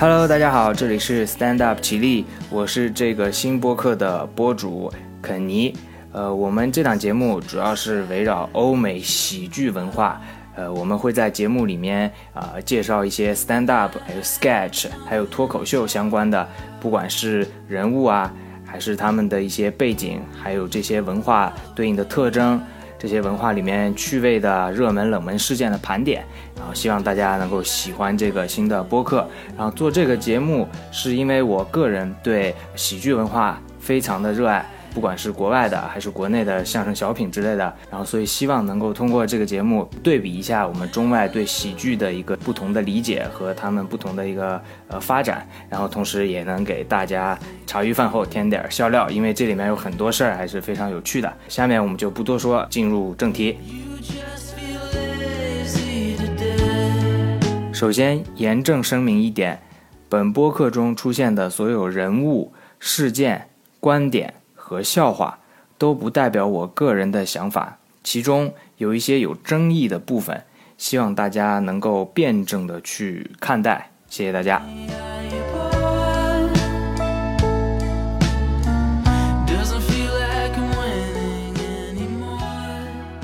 Hello，大家好，这里是 Stand Up 起立，我是这个新播客的播主肯尼。呃，我们这档节目主要是围绕欧美喜剧文化，呃，我们会在节目里面啊、介绍一些 Stand Up、还有 Sketch、还有脱口秀相关的，不管是人物啊，还是他们的一些背景，还有这些文化对应的特征。这些文化里面趣味的热门冷门事件的盘点，然后希望大家能够喜欢这个新的播客。然后做这个节目是因为我个人对喜剧文化非常的热爱，不管是国外的还是国内的相声小品之类的。然后所以希望能够通过这个节目对比一下我们中外对喜剧的一个不同的理解和他们不同的一个呃发展，然后同时也能给大家茶余饭后添点笑料，因为这里面有很多事儿还是非常有趣的。下面我们就不多说，进入正题。首先，严正声明一点，本播客中出现的所有人物、事件、观点和笑话，都不代表我个人的想法，其中有一些有争议的部分，希望大家能够辩证的去看待。谢谢大家。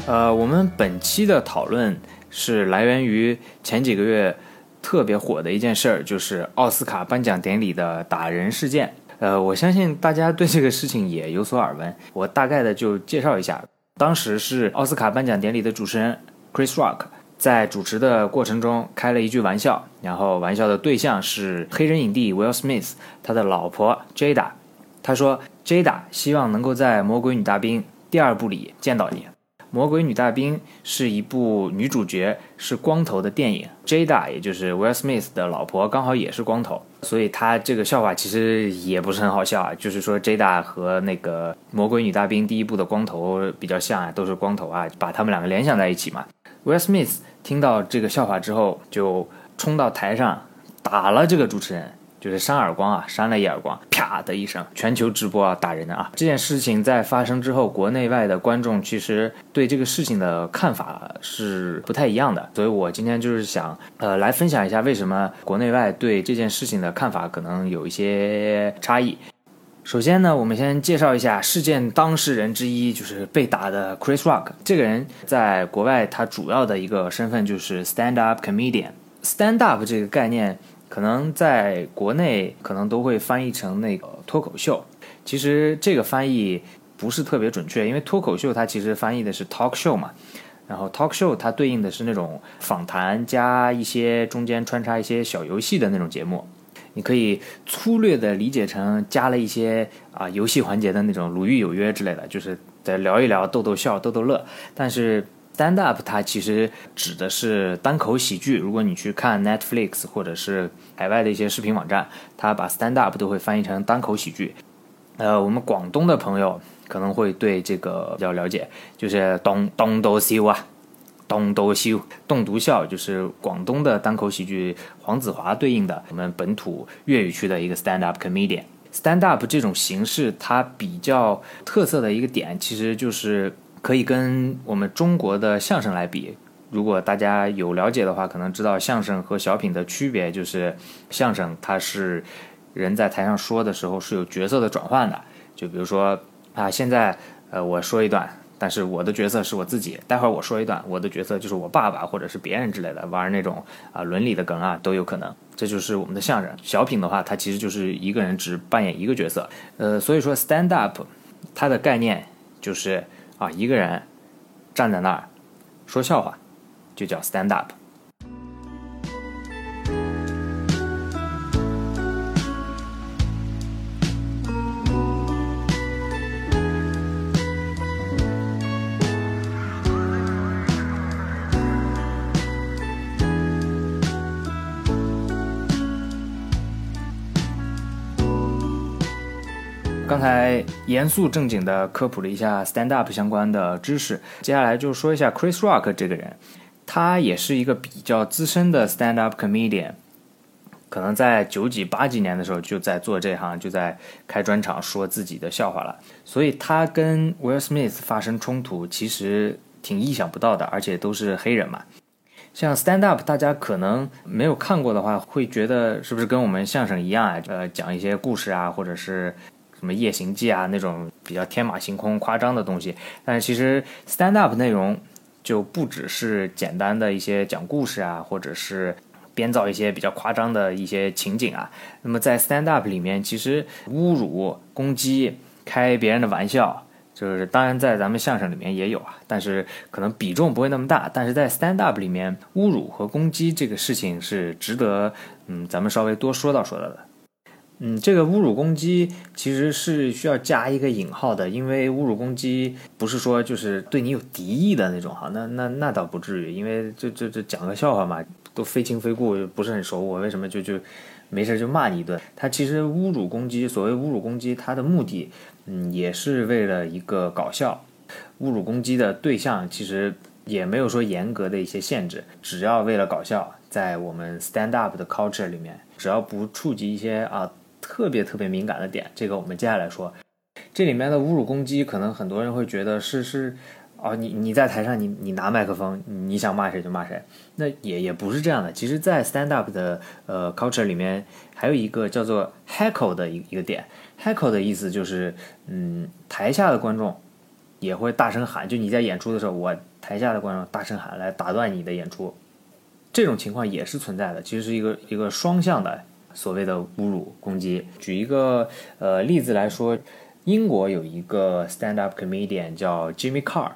呃，我们本期的讨论是来源于前几个月特别火的一件事儿，就是奥斯卡颁奖典礼的打人事件。呃，我相信大家对这个事情也有所耳闻，我大概的就介绍一下。当时是奥斯卡颁奖典礼的主持人 Chris Rock 在主持的过程中开了一句玩笑，然后玩笑的对象是黑人影帝 Will Smith 他的老婆 Jada。他说：“Jada 希望能够在《魔鬼女大兵》第二部里见到你。”《魔鬼女大兵》是一部女主角是光头的电影，Jada 也就是 Will Smith 的老婆，刚好也是光头，所以他这个笑话其实也不是很好笑啊，就是说 Jada 和那个《魔鬼女大兵》第一部的光头比较像啊，都是光头啊，把他们两个联想在一起嘛。Will Smith 听到这个笑话之后，就冲到台上打了这个主持人。就是扇耳光啊，扇了一耳光，啪的一声，全球直播啊，打人的啊！这件事情在发生之后，国内外的观众其实对这个事情的看法是不太一样的，所以我今天就是想，呃，来分享一下为什么国内外对这件事情的看法可能有一些差异。首先呢，我们先介绍一下事件当事人之一，就是被打的 Chris Rock。这个人在国外，他主要的一个身份就是 stand up comedian。stand up 这个概念。可能在国内可能都会翻译成那个脱口秀，其实这个翻译不是特别准确，因为脱口秀它其实翻译的是 talk show 嘛，然后 talk show 它对应的是那种访谈加一些中间穿插一些小游戏的那种节目，你可以粗略的理解成加了一些啊游戏环节的那种《鲁豫有约》之类的，就是在聊一聊、逗逗笑、逗逗乐，但是。Stand up，它其实指的是单口喜剧。如果你去看 Netflix 或者是海外的一些视频网站，它把 stand up 都会翻译成单口喜剧。呃，我们广东的朋友可能会对这个比较了解，就是东东都笑啊，东都笑，栋笃笑，就是广东的单口喜剧黄子华对应的我们本土粤语区的一个 stand up comedian。stand up 这种形式，它比较特色的一个点，其实就是。可以跟我们中国的相声来比，如果大家有了解的话，可能知道相声和小品的区别，就是相声它是人在台上说的时候是有角色的转换的，就比如说啊，现在呃我说一段，但是我的角色是我自己，待会儿我说一段，我的角色就是我爸爸或者是别人之类的，玩那种啊伦理的梗啊都有可能，这就是我们的相声。小品的话，它其实就是一个人只扮演一个角色，呃，所以说 stand up 它的概念就是。啊，一个人站在那儿说笑话，就叫 stand up。才严肃正经的科普了一下 stand up 相关的知识，接下来就说一下 Chris Rock 这个人，他也是一个比较资深的 stand up comedian，可能在九几八几年的时候就在做这行，就在开专场说自己的笑话了，所以他跟 Will Smith 发生冲突其实挺意想不到的，而且都是黑人嘛。像 stand up，大家可能没有看过的话，会觉得是不是跟我们相声一样啊？呃，讲一些故事啊，或者是什么夜行记啊那种比较天马行空、夸张的东西。但是其实 stand up 内容就不只是简单的一些讲故事啊，或者是编造一些比较夸张的一些情景啊。那么在 stand up 里面，其实侮辱、攻击、开别人的玩笑。就是当然，在咱们相声里面也有啊，但是可能比重不会那么大。但是在 stand up 里面，侮辱和攻击这个事情是值得，嗯，咱们稍微多说道说道的。嗯，这个侮辱攻击其实是需要加一个引号的，因为侮辱攻击不是说就是对你有敌意的那种哈，那那那倒不至于，因为这这这讲个笑话嘛，都非亲非故，不是很熟，我为什么就就没事就骂你一顿？他其实侮辱攻击，所谓侮辱攻击，他的目的。嗯，也是为了一个搞笑，侮辱攻击的对象其实也没有说严格的一些限制，只要为了搞笑，在我们 stand up 的 culture 里面，只要不触及一些啊特别特别敏感的点，这个我们接下来说，这里面的侮辱攻击，可能很多人会觉得是是。哦，你你在台上，你你拿麦克风，你想骂谁就骂谁，那也也不是这样的。其实，在 stand up 的呃 culture 里面，还有一个叫做 heckle 的一一个点。heckle 的意思就是，嗯，台下的观众也会大声喊，就你在演出的时候，我台下的观众大声喊来打断你的演出，这种情况也是存在的。其实是一个一个双向的所谓的侮辱攻击。举一个呃例子来说，英国有一个 stand up comedian 叫 Jimmy Carr。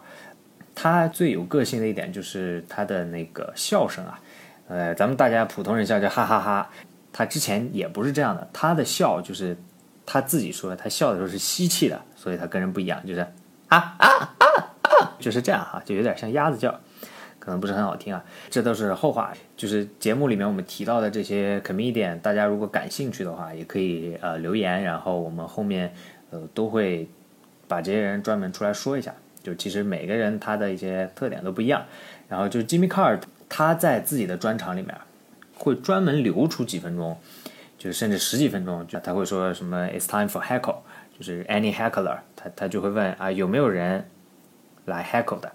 他最有个性的一点就是他的那个笑声啊，呃，咱们大家普通人笑叫哈哈哈，他之前也不是这样的，他的笑就是他自己说他笑的时候是吸气的，所以他跟人不一样，就是啊啊啊啊，就是这样哈，就有点像鸭子叫，可能不是很好听啊，这都是后话。就是节目里面我们提到的这些 comedian，大家如果感兴趣的话，也可以呃留言，然后我们后面呃都会把这些人专门出来说一下。就其实每个人他的一些特点都不一样，然后就是 Jimmy Carr 他在自己的专场里面会专门留出几分钟，就甚至十几分钟，就他会说什么 It's time for heckle，就是 any heckler，他他就会问啊有没有人来 heckle 的，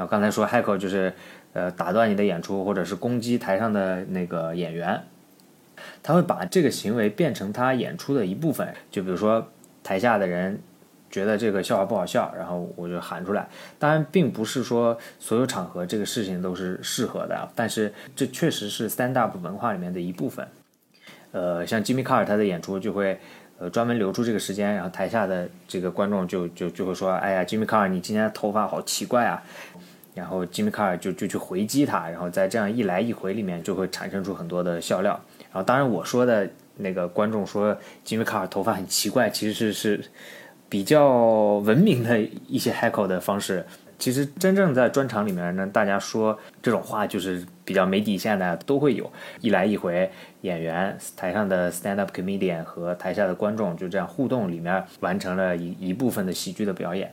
然后刚才说 heckle 就是呃打断你的演出或者是攻击台上的那个演员，他会把这个行为变成他演出的一部分，就比如说台下的人。觉得这个笑话不好笑，然后我就喊出来。当然，并不是说所有场合这个事情都是适合的，但是这确实是 stand up 文化里面的一部分。呃，像 Jimmy Carr 他的演出就会呃专门留出这个时间，然后台下的这个观众就就就会说：“哎呀，Jimmy Carr，你今天头发好奇怪啊！”然后 Jimmy Carr 就就去回击他，然后在这样一来一回里面就会产生出很多的笑料。然后，当然我说的那个观众说 Jimmy Carr 头发很奇怪，其实是是。比较文明的 一些 heckle 的方式，其实真正在专场里面呢，大家说这种话就是比较没底线的，都会有一来一回，演员台上的 stand up comedian 和台下的观众就这样互动里面完成了一一部分的喜剧的表演。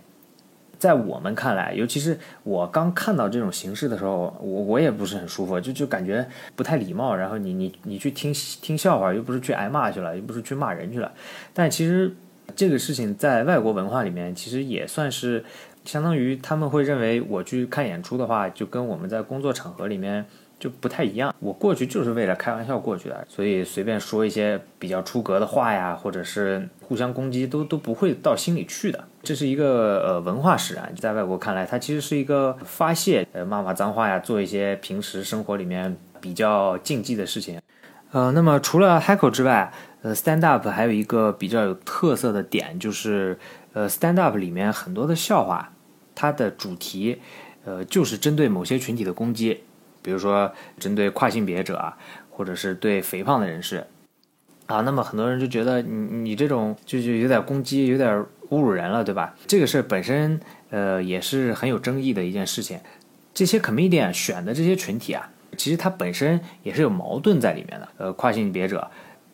在我们看来，尤其是我刚看到这种形式的时候，我我也不是很舒服，就就感觉不太礼貌。然后你你你去听听笑话，又不是去挨骂去了，又不是去骂人去了，但其实。这个事情在外国文化里面，其实也算是相当于他们会认为我去看演出的话，就跟我们在工作场合里面就不太一样。我过去就是为了开玩笑过去的，所以随便说一些比较出格的话呀，或者是互相攻击，都都不会到心里去的。这是一个呃文化使然，在外国看来，它其实是一个发泄，呃骂骂脏话呀，做一些平时生活里面比较禁忌的事情。呃，那么除了 heckle 之外，呃，stand up 还有一个比较有特色的点，就是呃，stand up 里面很多的笑话，它的主题，呃，就是针对某些群体的攻击，比如说针对跨性别者啊，或者是对肥胖的人士，啊，那么很多人就觉得你你这种就就有点攻击，有点侮辱人了，对吧？这个事本身呃也是很有争议的一件事情。这些 comedian 选的这些群体啊。其实它本身也是有矛盾在里面的。呃，跨性别者，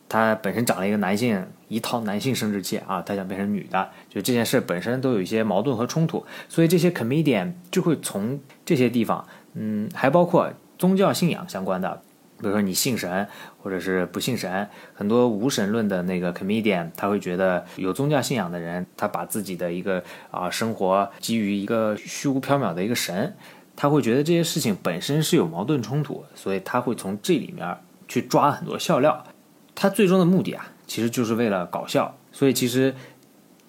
他本身长了一个男性一套男性生殖器啊，他想变成女的，就这件事本身都有一些矛盾和冲突。所以这些 comedian 就会从这些地方，嗯，还包括宗教信仰相关的，比如说你信神或者是不信神，很多无神论的那个 comedian，他会觉得有宗教信仰的人，他把自己的一个啊生活基于一个虚无缥缈的一个神。他会觉得这些事情本身是有矛盾冲突，所以他会从这里面去抓很多笑料。他最终的目的啊，其实就是为了搞笑。所以其实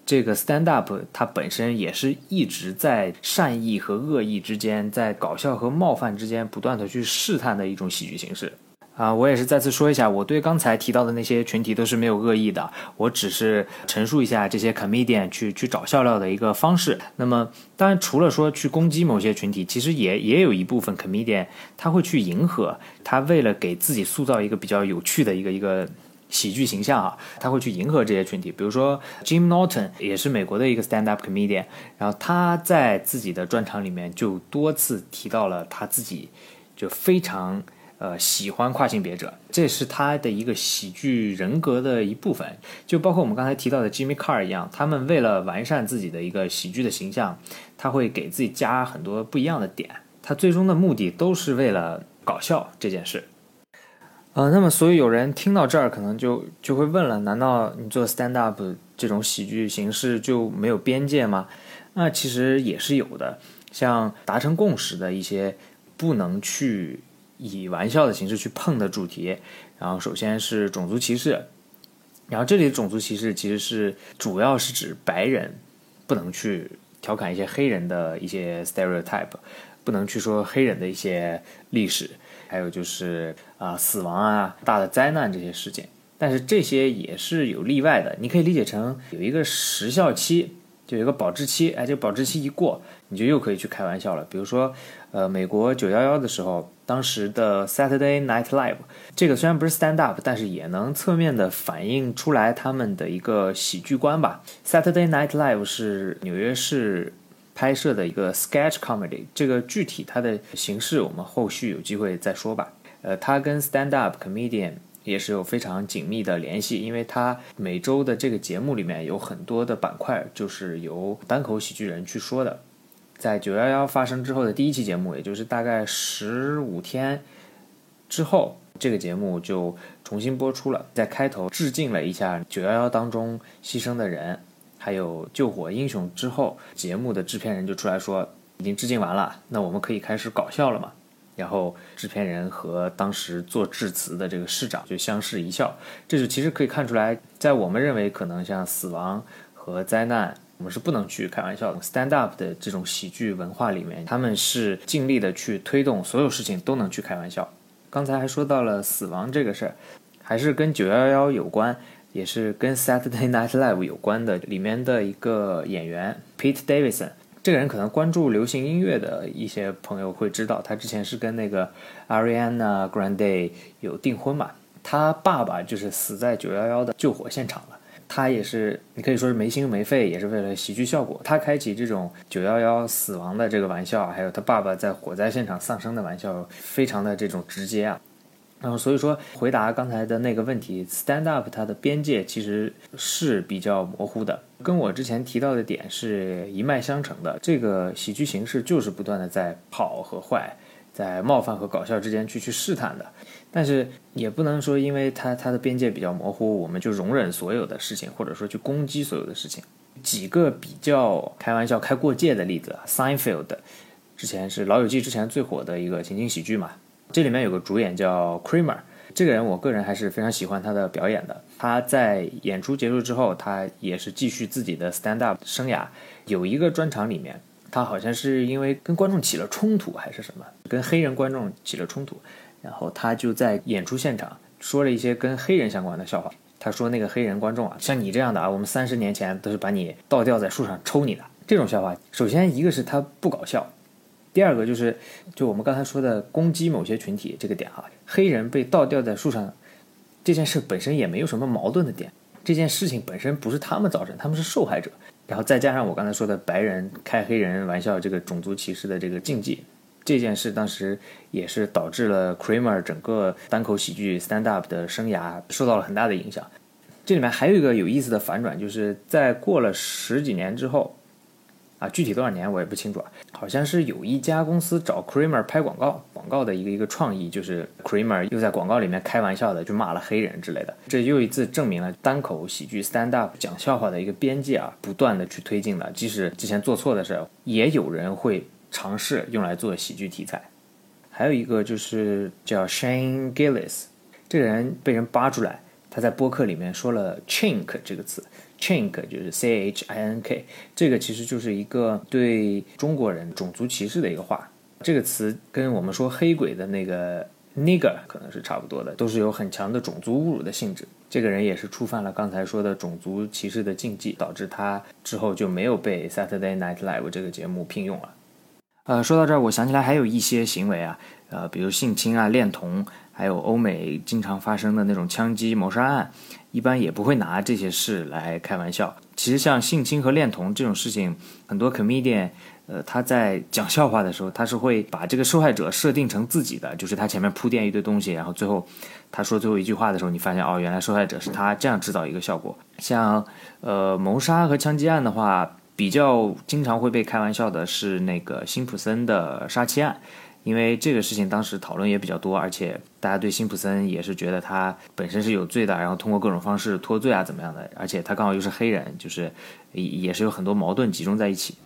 这个 stand up 它本身也是一直在善意和恶意之间，在搞笑和冒犯之间不断的去试探的一种喜剧形式。啊，我也是再次说一下，我对刚才提到的那些群体都是没有恶意的，我只是陈述一下这些 comedian 去去找笑料的一个方式。那么，当然除了说去攻击某些群体，其实也也有一部分 comedian 他会去迎合，他为了给自己塑造一个比较有趣的一个一个喜剧形象啊，他会去迎合这些群体。比如说 Jim Norton 也是美国的一个 stand up comedian，然后他在自己的专场里面就多次提到了他自己就非常。呃，喜欢跨性别者，这是他的一个喜剧人格的一部分。就包括我们刚才提到的 Jimmy Carr 一样，他们为了完善自己的一个喜剧的形象，他会给自己加很多不一样的点。他最终的目的都是为了搞笑这件事。呃，那么所以有人听到这儿，可能就就会问了：难道你做 stand up 这种喜剧形式就没有边界吗？那其实也是有的，像达成共识的一些不能去。以玩笑的形式去碰的主题，然后首先是种族歧视，然后这里的种族歧视其实是主要是指白人不能去调侃一些黑人的一些 stereotype，不能去说黑人的一些历史，还有就是啊死亡啊大的灾难这些事件，但是这些也是有例外的，你可以理解成有一个时效期，就有一个保质期，哎，这个保质期一过，你就又可以去开玩笑了，比如说呃美国九幺幺的时候。当时的 Saturday Night Live，这个虽然不是 stand up，但是也能侧面的反映出来他们的一个喜剧观吧。Saturday Night Live 是纽约市拍摄的一个 sketch comedy，这个具体它的形式我们后续有机会再说吧。呃，它跟 stand up comedian 也是有非常紧密的联系，因为它每周的这个节目里面有很多的板块，就是由单口喜剧人去说的。在九幺幺发生之后的第一期节目，也就是大概十五天之后，这个节目就重新播出了。在开头致敬了一下九幺幺当中牺牲的人，还有救火英雄之后，节目的制片人就出来说，已经致敬完了，那我们可以开始搞笑了嘛？然后制片人和当时做致辞的这个市长就相视一笑，这就其实可以看出来，在我们认为可能像死亡和灾难。我们是不能去开玩笑的。Stand up 的这种喜剧文化里面，他们是尽力的去推动所有事情都能去开玩笑。刚才还说到了死亡这个事儿，还是跟九幺幺有关，也是跟 Saturday Night Live 有关的。里面的一个演员 Pete Davidson，这个人可能关注流行音乐的一些朋友会知道，他之前是跟那个 Ariana Grande 有订婚嘛。他爸爸就是死在九幺幺的救火现场了。他也是，你可以说是没心没肺，也是为了喜剧效果。他开启这种九幺幺死亡的这个玩笑，还有他爸爸在火灾现场丧生的玩笑，非常的这种直接啊。然后所以说，回答刚才的那个问题，stand up 它的边界其实是比较模糊的，跟我之前提到的点是一脉相承的。这个喜剧形式就是不断的在好和坏，在冒犯和搞笑之间去去试探的。但是也不能说，因为它它的边界比较模糊，我们就容忍所有的事情，或者说去攻击所有的事情。几个比较开玩笑、开过界的例子，Seinfeld 之前是《老友记》之前最火的一个情景喜剧嘛，这里面有个主演叫 Kramer，这个人我个人还是非常喜欢他的表演的。他在演出结束之后，他也是继续自己的 stand up 生涯。有一个专场里面，他好像是因为跟观众起了冲突还是什么，跟黑人观众起了冲突。然后他就在演出现场说了一些跟黑人相关的笑话。他说：“那个黑人观众啊，像你这样的啊，我们三十年前都是把你倒吊在树上抽你的。”这种笑话，首先一个是他不搞笑，第二个就是就我们刚才说的攻击某些群体这个点啊，黑人被倒吊在树上这件事本身也没有什么矛盾的点，这件事情本身不是他们造成，他们是受害者。然后再加上我刚才说的白人开黑人玩笑这个种族歧视的这个禁忌。这件事当时也是导致了 Kramer 整个单口喜剧 stand up 的生涯受到了很大的影响。这里面还有一个有意思的反转，就是在过了十几年之后，啊，具体多少年我也不清楚啊，好像是有一家公司找 Kramer 拍广告，广告的一个一个创意就是 Kramer 又在广告里面开玩笑的就骂了黑人之类的，这又一次证明了单口喜剧 stand up 讲笑话的一个边界啊，不断的去推进了，即使之前做错的事，也有人会。尝试用来做喜剧题材。还有一个就是叫 Shane Gillis，这个人被人扒出来，他在播客里面说了 “chink” 这个词，“chink” 就是 C H I N K，这个其实就是一个对中国人种族歧视的一个话。这个词跟我们说黑鬼的那个 nigger 可能是差不多的，都是有很强的种族侮辱的性质。这个人也是触犯了刚才说的种族歧视的禁忌，导致他之后就没有被 Saturday Night Live 这个节目聘用了。呃，说到这儿，我想起来还有一些行为啊，呃，比如性侵啊、恋童，还有欧美经常发生的那种枪击谋杀案，一般也不会拿这些事来开玩笑。其实像性侵和恋童这种事情，很多 comedian。呃，他在讲笑话的时候，他是会把这个受害者设定成自己的，就是他前面铺垫一堆东西，然后最后他说最后一句话的时候，你发现哦，原来受害者是他，这样制造一个效果。像呃谋杀和枪击案的话，比较经常会被开玩笑的是那个辛普森的杀妻案，因为这个事情当时讨论也比较多，而且大家对辛普森也是觉得他本身是有罪的，然后通过各种方式脱罪啊怎么样的，而且他刚好又是黑人，就是也是有很多矛盾集中在一起。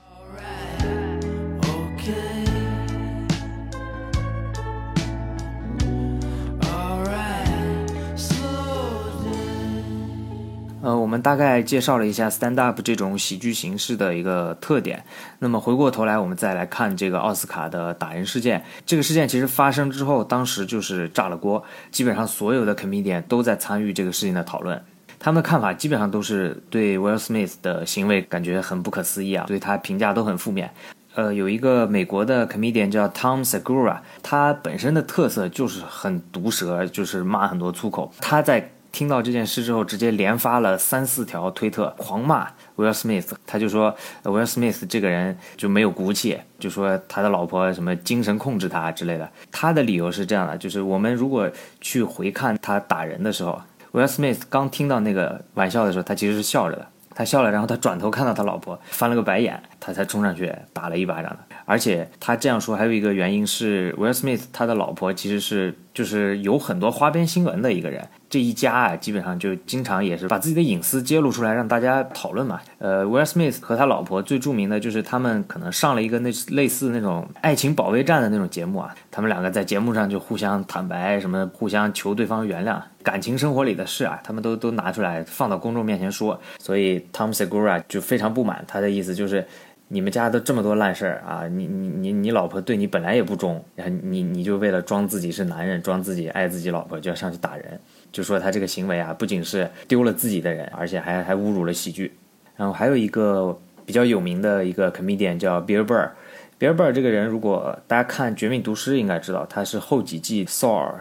呃，我们大概介绍了一下 stand up 这种喜剧形式的一个特点。那么回过头来，我们再来看这个奥斯卡的打人事件。这个事件其实发生之后，当时就是炸了锅，基本上所有的 comedian 都在参与这个事情的讨论。他们的看法基本上都是对 Will Smith 的行为感觉很不可思议啊，对他评价都很负面。呃，有一个美国的 comedian 叫 Tom Segura，他本身的特色就是很毒舌，就是骂很多粗口。他在听到这件事之后，直接连发了三四条推特，狂骂 Will Smith。他就说 Will Smith 这个人就没有骨气，就说他的老婆什么精神控制他之类的。他的理由是这样的，就是我们如果去回看他打人的时候，Will Smith 刚听到那个玩笑的时候，他其实是笑着的。他笑了，然后他转头看到他老婆，翻了个白眼，他才冲上去打了一巴掌的。而且他这样说还有一个原因是，Will Smith 他的老婆其实是就是有很多花边新闻的一个人。这一家啊，基本上就经常也是把自己的隐私揭露出来，让大家讨论嘛。呃，Will Smith 和他老婆最著名的就是他们可能上了一个那类似那种爱情保卫战的那种节目啊。他们两个在节目上就互相坦白，什么互相求对方原谅，感情生活里的事啊，他们都都拿出来放到公众面前说。所以 Tom Segura 就非常不满，他的意思就是。你们家都这么多烂事儿啊！你你你你老婆对你本来也不忠，然后你你就为了装自己是男人，装自己爱自己老婆，就要上去打人，就说他这个行为啊，不仅是丢了自己的人，而且还还侮辱了喜剧。然后还有一个比较有名的一个 comedian 叫 Bill Burr，Bill Burr 这个人，如果大家看《绝命毒师》，应该知道他是后几季 Saul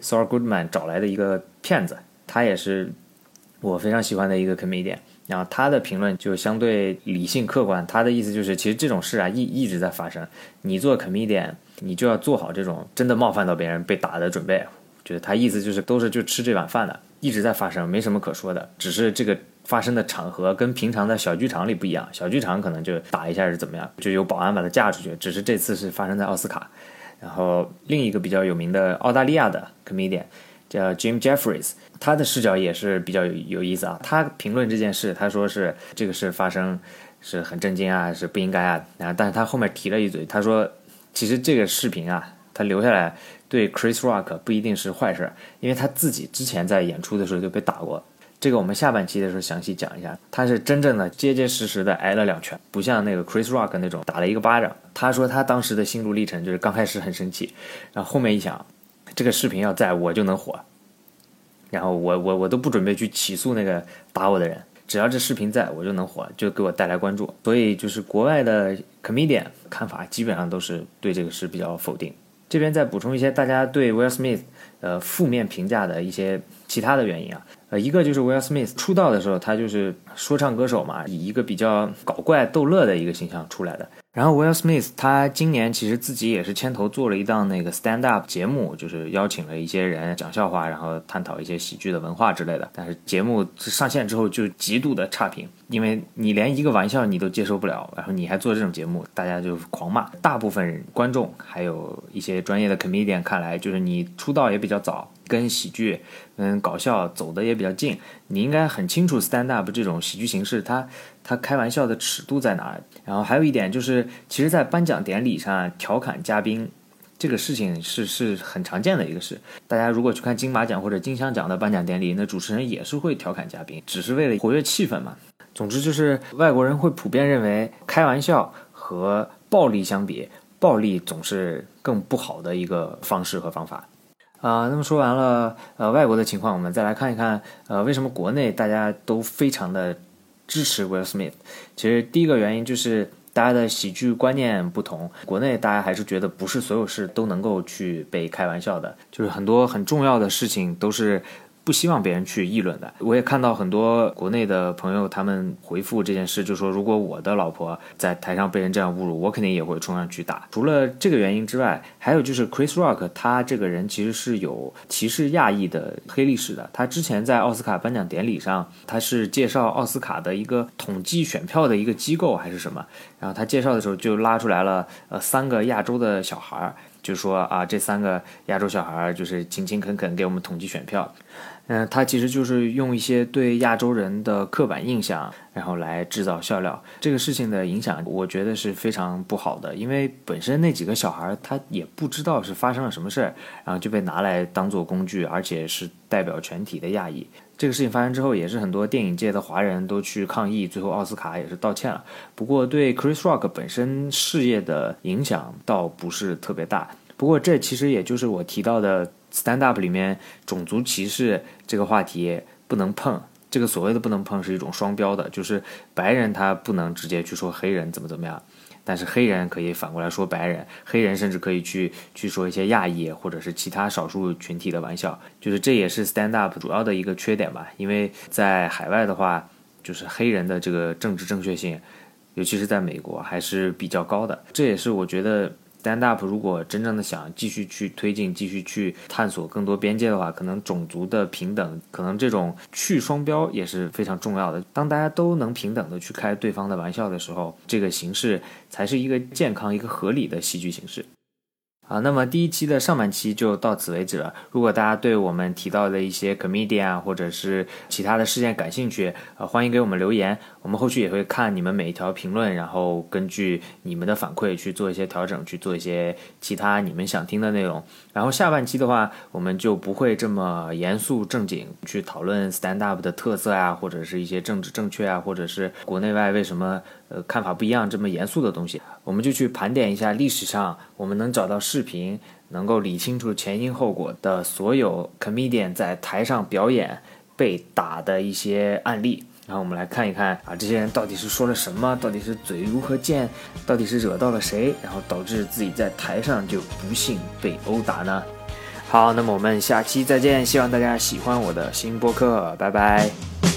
Saul Goodman 找来的一个骗子，他也是我非常喜欢的一个 comedian。然后他的评论就相对理性客观，他的意思就是，其实这种事啊一一直在发生。你做 comedian，你就要做好这种真的冒犯到别人被打的准备。就是他意思就是都是就吃这碗饭的，一直在发生，没什么可说的。只是这个发生的场合跟平常在小剧场里不一样，小剧场可能就打一下是怎么样，就有保安把他架出去。只是这次是发生在奥斯卡。然后另一个比较有名的澳大利亚的 comedian。叫 Jim Jeffries，他的视角也是比较有有意思啊。他评论这件事，他说是这个事发生是很震惊啊，是不应该啊。然后，但是他后面提了一嘴，他说其实这个视频啊，他留下来对 Chris Rock 不一定是坏事，因为他自己之前在演出的时候就被打过。这个我们下半期的时候详细讲一下。他是真正的结结实实的挨了两拳，不像那个 Chris Rock 那种打了一个巴掌。他说他当时的心路历程就是刚开始很生气，然后后面一想。这个视频要在我就能火，然后我我我都不准备去起诉那个打我的人，只要这视频在我就能火，就给我带来关注。所以就是国外的 comedian 看法基本上都是对这个事比较否定。这边再补充一些大家对 Will Smith 呃负面评价的一些其他的原因啊，呃一个就是 Will Smith 出道的时候他就是说唱歌手嘛，以一个比较搞怪逗乐的一个形象出来的。然后 Will Smith 他今年其实自己也是牵头做了一档那个 stand up 节目，就是邀请了一些人讲笑话，然后探讨一些喜剧的文化之类的。但是节目上线之后就极度的差评，因为你连一个玩笑你都接受不了，然后你还做这种节目，大家就狂骂。大部分观众还有一些专业的 comedian 看来，就是你出道也比较早，跟喜剧、跟搞笑走的也比较近，你应该很清楚 stand up 这种喜剧形式它。它开玩笑的尺度在哪。然后还有一点就是，其实，在颁奖典礼上调侃嘉宾这个事情是是很常见的一个事。大家如果去看金马奖或者金像奖的颁奖典礼，那主持人也是会调侃嘉宾，只是为了活跃气氛嘛。总之就是外国人会普遍认为，开玩笑和暴力相比，暴力总是更不好的一个方式和方法。啊，那么说完了呃外国的情况，我们再来看一看呃为什么国内大家都非常的支持 Will Smith。其实第一个原因就是大家的喜剧观念不同，国内大家还是觉得不是所有事都能够去被开玩笑的，就是很多很重要的事情都是。不希望别人去议论的。我也看到很多国内的朋友，他们回复这件事，就说如果我的老婆在台上被人这样侮辱，我肯定也会冲上去打。除了这个原因之外，还有就是 Chris Rock，他这个人其实是有歧视亚裔的黑历史的。他之前在奥斯卡颁奖典礼上，他是介绍奥斯卡的一个统计选票的一个机构还是什么，然后他介绍的时候就拉出来了呃三个亚洲的小孩儿，就说啊这三个亚洲小孩儿就是勤勤恳恳给我们统计选票。嗯，他其实就是用一些对亚洲人的刻板印象，然后来制造笑料。这个事情的影响，我觉得是非常不好的，因为本身那几个小孩他也不知道是发生了什么事儿，然后就被拿来当做工具，而且是代表全体的亚裔。这个事情发生之后，也是很多电影界的华人都去抗议，最后奥斯卡也是道歉了。不过对 Chris Rock 本身事业的影响倒不是特别大。不过这其实也就是我提到的。Stand up 里面种族歧视这个话题不能碰，这个所谓的不能碰是一种双标的，就是白人他不能直接去说黑人怎么怎么样，但是黑人可以反过来说白人，黑人甚至可以去去说一些亚裔或者是其他少数群体的玩笑，就是这也是 Stand up 主要的一个缺点吧，因为在海外的话，就是黑人的这个政治正确性，尤其是在美国还是比较高的，这也是我觉得。Stand up，如果真正的想继续去推进、继续去探索更多边界的话，可能种族的平等，可能这种去双标也是非常重要的。当大家都能平等的去开对方的玩笑的时候，这个形式才是一个健康、一个合理的戏剧形式。啊，那么第一期的上半期就到此为止了。如果大家对我们提到的一些 comedian 或者是其他的事件感兴趣，呃，欢迎给我们留言。我们后续也会看你们每一条评论，然后根据你们的反馈去做一些调整，去做一些其他你们想听的内容。然后下半期的话，我们就不会这么严肃正经去讨论 stand up 的特色啊，或者是一些政治正确啊，或者是国内外为什么呃看法不一样这么严肃的东西。我们就去盘点一下历史上我们能找到视频，能够理清楚前因后果的所有 comedian 在台上表演被打的一些案例。然后我们来看一看啊，这些人到底是说了什么？到底是嘴如何贱？到底是惹到了谁？然后导致自己在台上就不幸被殴打呢？好，那么我们下期再见，希望大家喜欢我的新播客，拜拜。